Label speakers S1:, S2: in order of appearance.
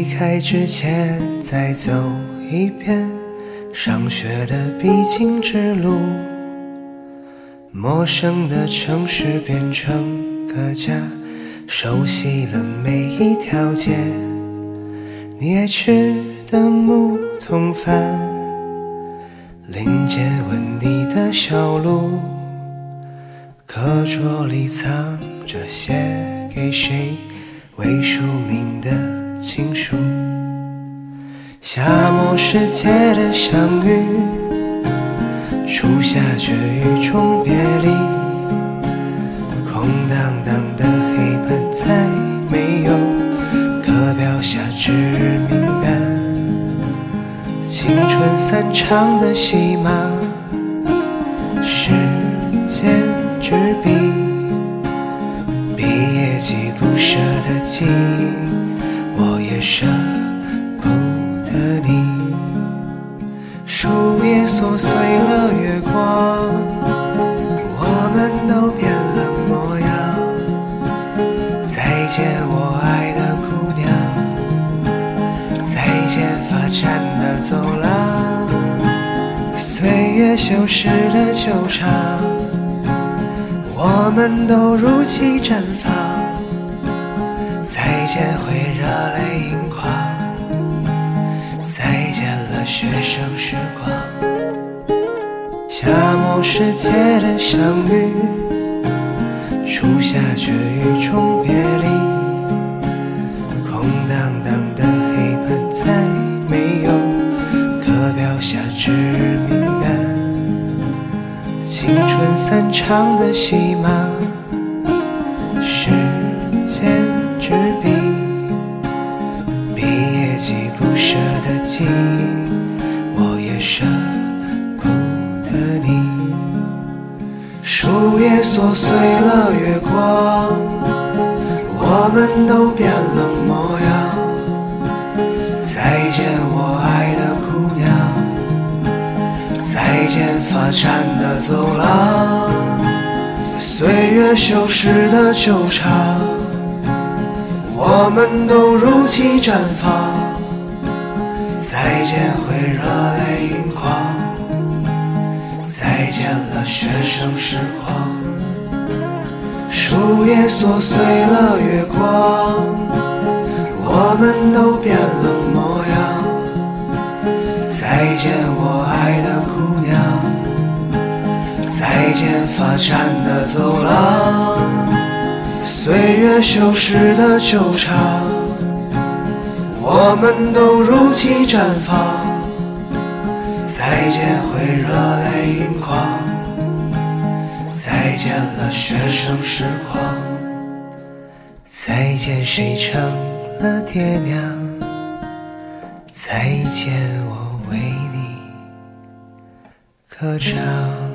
S1: 离开之前，再走一遍上学的必经之路。陌生的城市变成个家，熟悉了每一条街。你爱吃的木桶饭，临街吻你的小路，课桌里藏着写给谁未署名的情书。夏末时节的相遇，初夏却雨中别离。空荡荡的黑板再没有课表下指名单。青春散场的戏码，时间纸笔，毕业季不舍的记忆，也舍不得你。树叶琐碎了月光，我们都变了模样。再见，我爱的姑娘。再见，发站的走廊。岁月修饰的球场，我们都如期绽放。再见，会热泪盈眶。再见了，学生时光。夏末时节的相遇，初夏却雨中别离。空荡荡的黑板再没有课表下指名单。青春散场的戏码，记忆，我也舍不得你。树叶琐碎了月光，我们都变了模样。再见，我爱的姑娘。再见，发站的走廊。岁月修饰的球场。我们都如期绽放，再见会热泪盈眶，再见了学生时光。树叶琐碎了月光，我们都变了模样。再见我爱的姑娘，再见发站的走廊。岁月修饰的球场，我们都如期绽放。再见会热泪盈眶，再见了学生时光。再见谁成了爹娘，再见我为你歌唱。